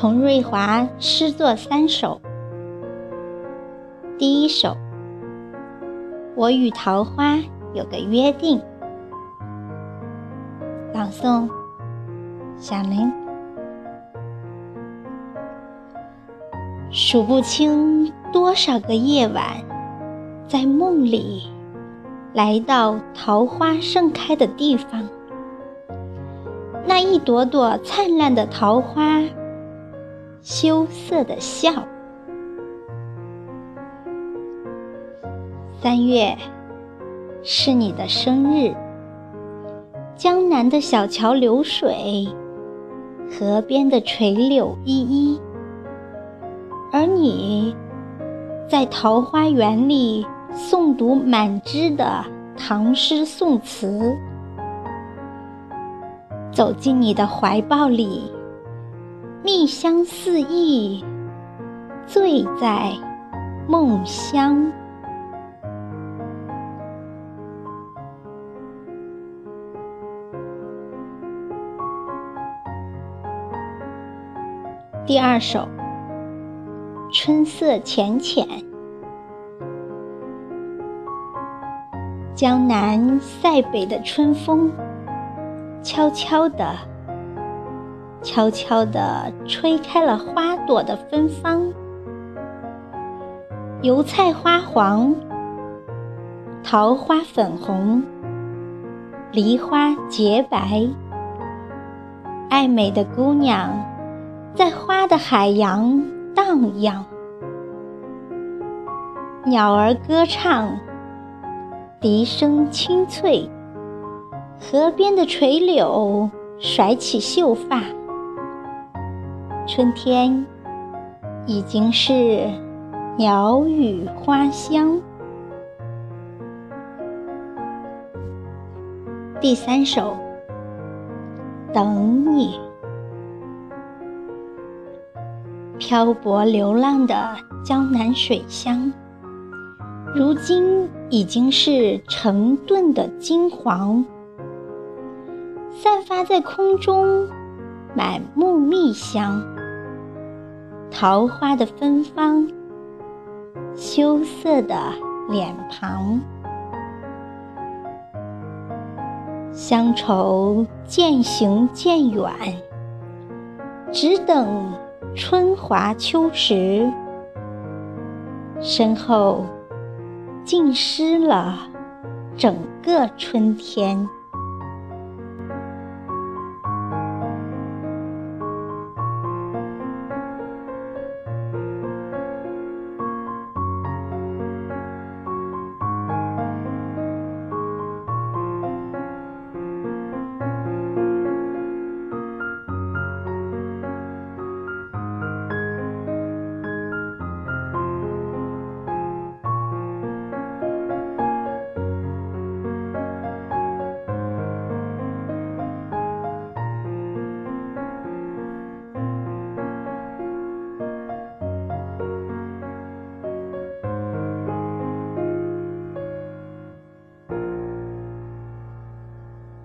童瑞华诗作三首。第一首，我与桃花有个约定。朗诵：小林。数不清多少个夜晚，在梦里来到桃花盛开的地方，那一朵朵灿烂的桃花。羞涩的笑。三月是你的生日，江南的小桥流水，河边的垂柳依依，而你在桃花源里诵读满枝的唐诗宋词，走进你的怀抱里。蜜香四溢，醉在梦乡。第二首，春色浅浅，江南塞北的春风，悄悄地。悄悄地吹开了花朵的芬芳，油菜花黄，桃花粉红，梨花洁白。爱美的姑娘在花的海洋荡漾，鸟儿歌唱，笛声清脆，河边的垂柳甩起秀发。春天已经是鸟语花香。第三首，等你。漂泊流浪的江南水乡，如今已经是成吨的金黄，散发在空中，满目蜜香。桃花的芬芳，羞涩的脸庞，乡愁渐行渐远，只等春华秋实，身后浸湿了整个春天。